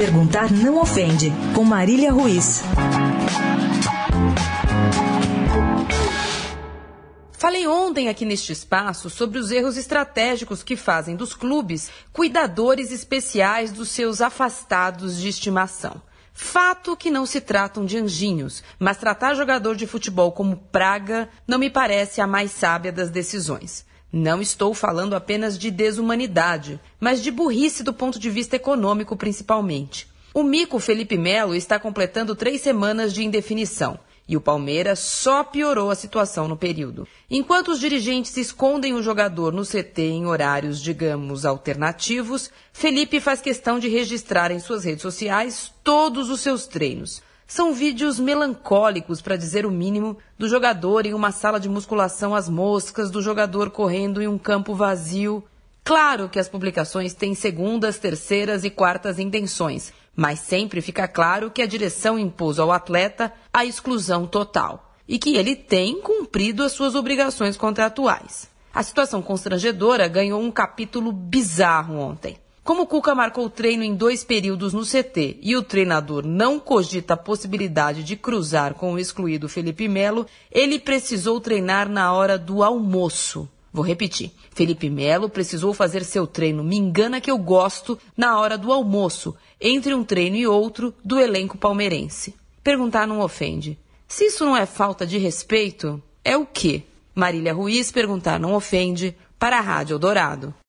Perguntar não ofende, com Marília Ruiz. Falei ontem aqui neste espaço sobre os erros estratégicos que fazem dos clubes cuidadores especiais dos seus afastados de estimação. Fato que não se tratam de anjinhos, mas tratar jogador de futebol como praga não me parece a mais sábia das decisões. Não estou falando apenas de desumanidade, mas de burrice do ponto de vista econômico, principalmente. O mico Felipe Melo está completando três semanas de indefinição. E o Palmeiras só piorou a situação no período. Enquanto os dirigentes escondem o jogador no CT em horários, digamos, alternativos, Felipe faz questão de registrar em suas redes sociais todos os seus treinos. São vídeos melancólicos, para dizer o mínimo, do jogador em uma sala de musculação às moscas, do jogador correndo em um campo vazio. Claro que as publicações têm segundas, terceiras e quartas intenções, mas sempre fica claro que a direção impôs ao atleta a exclusão total e que ele tem cumprido as suas obrigações contratuais. A situação constrangedora ganhou um capítulo bizarro ontem. Como o Cuca marcou o treino em dois períodos no CT e o treinador não cogita a possibilidade de cruzar com o excluído Felipe Melo, ele precisou treinar na hora do almoço. Vou repetir. Felipe Melo precisou fazer seu treino Me Engana Que Eu Gosto na hora do almoço, entre um treino e outro do elenco palmeirense. Perguntar não ofende. Se isso não é falta de respeito, é o quê? Marília Ruiz perguntar não ofende para a Rádio Eldorado.